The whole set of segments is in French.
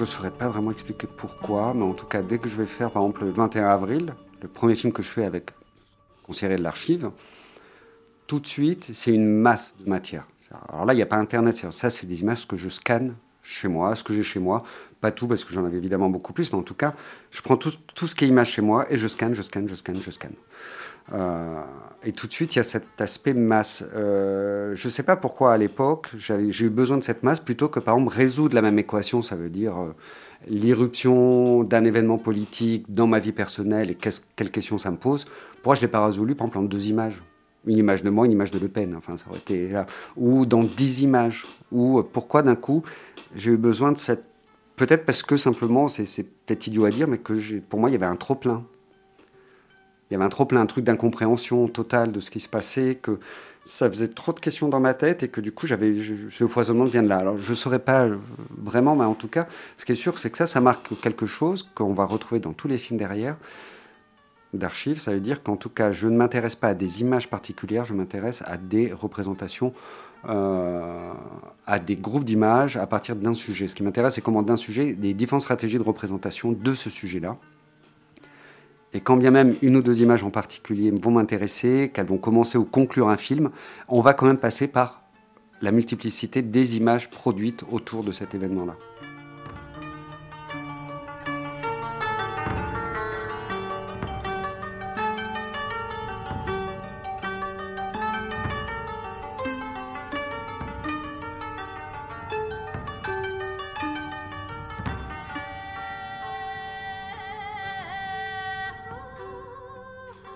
je ne saurais pas vraiment expliquer pourquoi, mais en tout cas, dès que je vais faire, par exemple, le 21 avril, le premier film que je fais avec conseiller de l'archive, tout de suite, c'est une masse de matière. Alors là, il n'y a pas Internet. Ça, c'est des images que je scanne chez moi, ce que j'ai chez moi. Pas tout, parce que j'en avais évidemment beaucoup plus, mais en tout cas, je prends tout, ce qui est image chez moi et je scanne, je scanne, je scanne, je scanne. Euh, et tout de suite, il y a cet aspect masse. Euh, je ne sais pas pourquoi à l'époque, j'ai eu besoin de cette masse plutôt que par exemple résoudre la même équation. Ça veut dire euh, l'irruption d'un événement politique dans ma vie personnelle et quelles questions ça me pose. Pourquoi je ne l'ai pas résolu? Par exemple en deux images une image de moi, une image de Le Pen, enfin ça aurait été là, ou dans dix images, ou pourquoi d'un coup j'ai eu besoin de cette, peut-être parce que simplement, c'est peut-être idiot à dire, mais que pour moi il y avait un trop plein, il y avait un trop plein, un truc d'incompréhension totale de ce qui se passait, que ça faisait trop de questions dans ma tête et que du coup, j'avais ce foisonnement vient de là. Alors, je ne saurais pas vraiment, mais en tout cas, ce qui est sûr, c'est que ça, ça marque quelque chose qu'on va retrouver dans tous les films derrière d'archives. Ça veut dire qu'en tout cas, je ne m'intéresse pas à des images particulières, je m'intéresse à des représentations, euh, à des groupes d'images à partir d'un sujet. Ce qui m'intéresse, c'est comment d'un sujet, les différentes stratégies de représentation de ce sujet-là. Et quand bien même une ou deux images en particulier vont m'intéresser, qu'elles vont commencer ou conclure un film, on va quand même passer par la multiplicité des images produites autour de cet événement-là.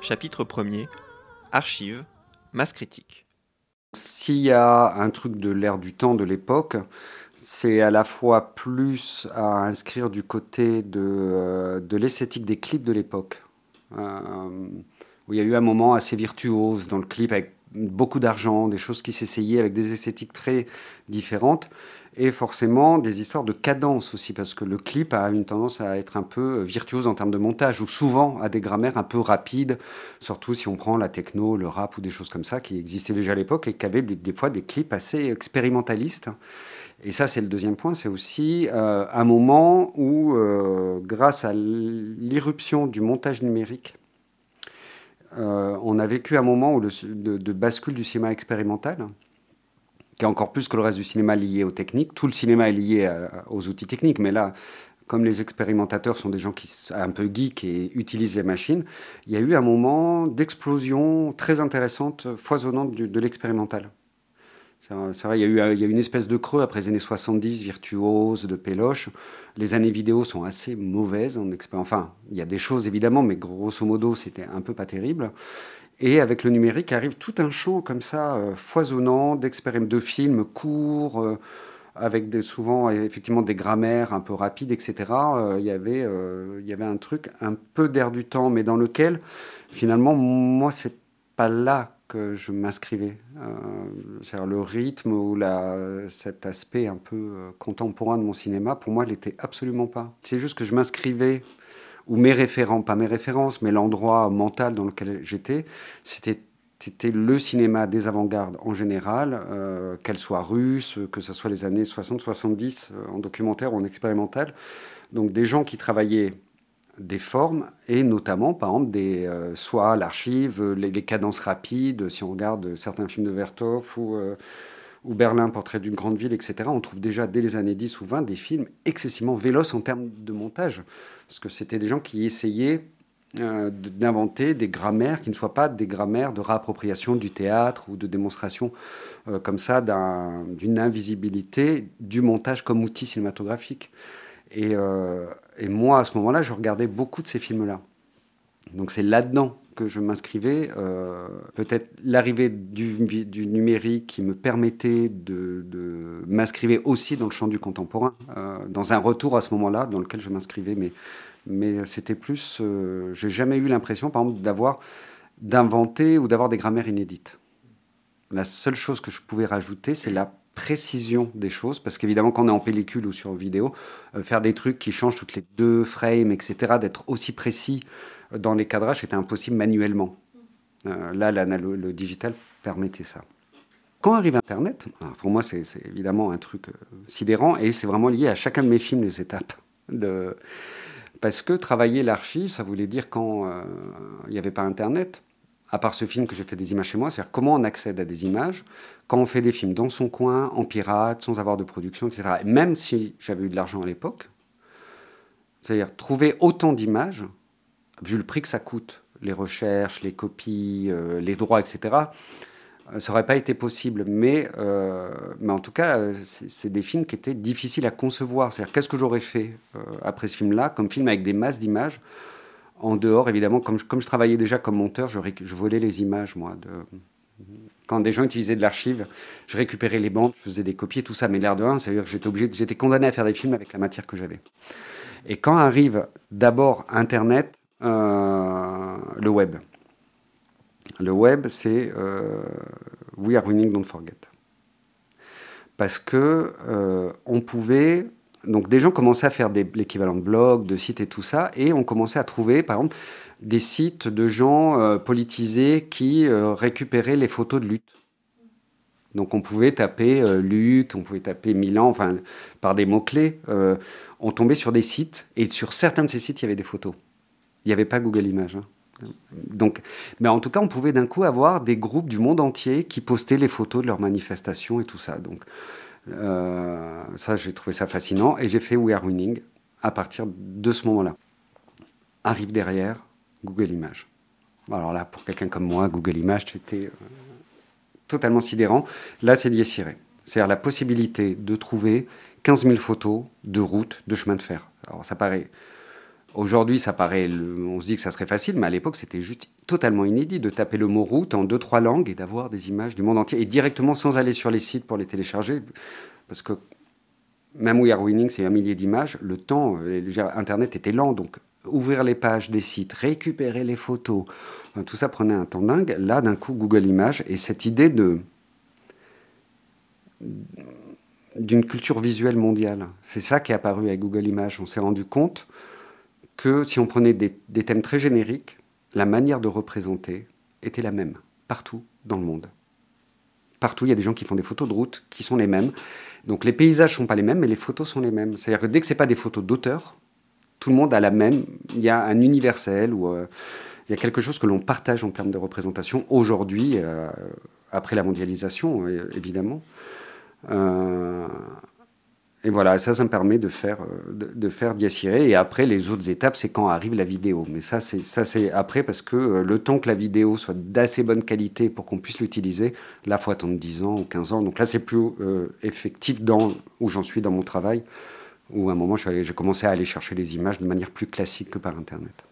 Chapitre 1er Archives, masse critique. S'il y a un truc de l'ère du temps de l'époque, c'est à la fois plus à inscrire du côté de, euh, l'esthétique des clips de l'époque. Euh, il y a eu un moment assez virtuose dans le clip avec beaucoup d'argent, des choses qui s'essayaient avec des esthétiques très différentes et forcément des histoires de cadence aussi, parce que le clip a une tendance à être un peu virtuose en termes de montage, ou souvent à des grammaires un peu rapides, surtout si on prend la techno, le rap ou des choses comme ça qui existaient déjà à l'époque et qui avaient des, fois des clips assez expérimentalistes. Et ça, c'est le deuxième point, c'est aussi euh, un moment où, euh, grâce à l'irruption du montage numérique, euh, on a vécu un moment où de, de bascule du cinéma expérimental qui est encore plus que le reste du cinéma lié aux techniques. Tout le cinéma est lié aux outils techniques, mais là, comme les expérimentateurs sont des gens qui sont un peu geeks et utilisent les machines, il y a eu un moment d'explosion très intéressante, foisonnante de l'expérimental. C'est vrai, il y, a eu, il y a une espèce de creux après les années 70, virtuose, de péloche. Les années vidéo sont assez mauvaises. En enfin, il y a des choses évidemment, mais grosso modo, c'était un peu pas terrible. Et avec le numérique arrive tout un champ comme ça, euh, foisonnant, d'expériments de films courts, euh, avec souvent effectivement des grammaires un peu rapides, etc. Euh, il, y avait, il y avait un truc un peu d'air du temps, mais dans lequel finalement, moi, c'est pas là que je m'inscrivais. c'est-à-dire le rythme ou la, cet aspect un peu contemporain de mon cinéma, pour moi, il n'était absolument pas. C'est juste que je m'inscrivais ou mes référents, pas mes références, mais l'endroit mental dans lequel j'étais, c'était c'était le cinéma des avant-gardes en général, euh, qu'elle soit russe, que ce soit les années 60-70 euh, en documentaire ou en expérimental. Donc des gens qui travaillaient des formes et notamment par exemple des euh, soit l'archive, les, cadences rapides, si on regarde certains films de Vertov ou, ou Berlin, portrait d'une grande ville, etc. On trouve déjà dès les années 10 ou 20 des films excessivement véloces en termes de montage parce que c'était des gens qui essayaient euh, d'inventer des grammaires qui ne soient pas des grammaires de réappropriation du théâtre ou de démonstration euh, comme ça d'une invisibilité du montage comme outil cinématographique. Et, euh, et moi, à ce moment-là, je regardais beaucoup de ces films-là. Donc c'est là-dedans que je m'inscrivais. Peut-être l'arrivée du, numérique qui me permettait de, de m'inscrire aussi dans le champ du contemporain, dans un retour à ce moment-là dans lequel je m'inscrivais, mais mais c'était plus. Euh, j'ai jamais eu l'impression, par exemple, d'avoir d'inventer ou d'avoir des grammaires inédites. La seule chose que je pouvais rajouter, c'est la précision des choses, parce qu'évidemment, quand on est en pellicule ou sur vidéo, euh, faire des trucs qui changent toutes les deux frames, etc., d'être aussi précis dans les cadrages, c'était impossible manuellement. Euh, là, le digital permettait ça. Quand arrive Internet, pour moi c'est évidemment un truc sidérant et c'est vraiment lié à chacun de mes films les étapes parce que travailler l'archive, ça voulait dire quand il n'y avait pas Internet, à part ce film que j'ai fait des images chez moi, c'est-à-dire comment on accède à des images quand on fait des films dans son coin, en pirate, sans avoir de production, etc. même si j'avais eu de l'argent à l'époque, c'est-à-dire trouver autant d'images, vu le prix que ça coûte, les recherches, les copies, euh, les droits, etc., euh, ça n'aurait pas été possible. Mais, euh, mais en tout cas, c'est des films qui étaient difficiles à concevoir. C'est-à-dire, qu'est-ce que j'aurais fait après ce film-là, comme film avec des masses d'images en dehors, évidemment, comme je, travaillais déjà comme monteur, je, volais les images, moi. Quand des gens utilisaient de l'archive, je récupérais les bandes, je faisais des copies, tout ça. Mais l'air de rien, c'est-à-dire que j'étais obligé, j'étais condamné à faire des films avec la matière que j'avais. Et quand arrive d'abord Internet, euh, le web. Le web, c'est euh, We are winning, don't forget. Parce que euh, on pouvait donc des gens commençaient à faire l'équivalent de blogs, de sites et tout ça, et on commençait à trouver, par exemple, des sites de gens euh, politisés qui euh, récupéraient les photos de lutte. Donc on pouvait taper euh, lutte, on pouvait taper Milan, enfin par des mots-clés, on tombait sur des sites, et sur certains de ces sites, il y avait des photos. Il n'y avait pas Google Images. Hein. Donc, mais en tout cas, on pouvait d'un coup avoir des groupes du monde entier qui postaient les photos de leurs manifestations et tout ça. Donc, ça, j'ai trouvé ça fascinant et j'ai fait We Are Winning à partir de ce moment-là. Arrive derrière Google Images. Alors là, pour quelqu'un comme moi, Google Images, c'était euh, totalement sidérant. Là, c'est lié C'est-à-dire la possibilité de trouver 15 000 photos de routes, de chemins de fer. Alors ça paraît Aujourd'hui, ça paraît, on se dit que ça serait facile, mais à l'époque, c'était juste totalement inédit de taper le mot route en deux, trois langues et d'avoir des images du monde entier, et directement sans aller sur les sites pour les télécharger. Parce que même We Are Winning, c'est un millier d'images, le temps, euh, Internet était lent, donc ouvrir les pages des sites, récupérer les photos, tout ça prenait un temps dingue. Là, d'un coup, Google Images, et cette idée d'une culture visuelle mondiale, c'est ça qui est apparu avec Google Images. On s'est rendu compte que si on prenait des, thèmes très génériques, la manière de représenter était la même, partout dans le monde. Partout, il y a des gens qui font des photos de route qui sont les mêmes. Donc les paysages ne sont pas les mêmes, mais les photos sont les mêmes. C'est-à-dire que dès que ce n'est pas des photos d'auteur, tout le monde a la même. Il y a un universel ou euh, il y a quelque chose que l'on partage en termes de représentation aujourd'hui, euh, après la mondialisation, euh, évidemment. Et voilà, ça, ça me permet de faire, euh, de, de faire Et après, les autres étapes, c'est quand arrive la vidéo. Mais ça, c'est, ça, c'est après parce que euh, le temps que la vidéo soit d'assez bonne qualité pour qu'on puisse l'utiliser, là, faut attendre 10 ans ou 15 ans. Donc là, c'est plus euh, effectif dans où j'en suis dans mon travail, où à un moment, j'ai commencé à aller chercher les images de manière plus classique que par Internet.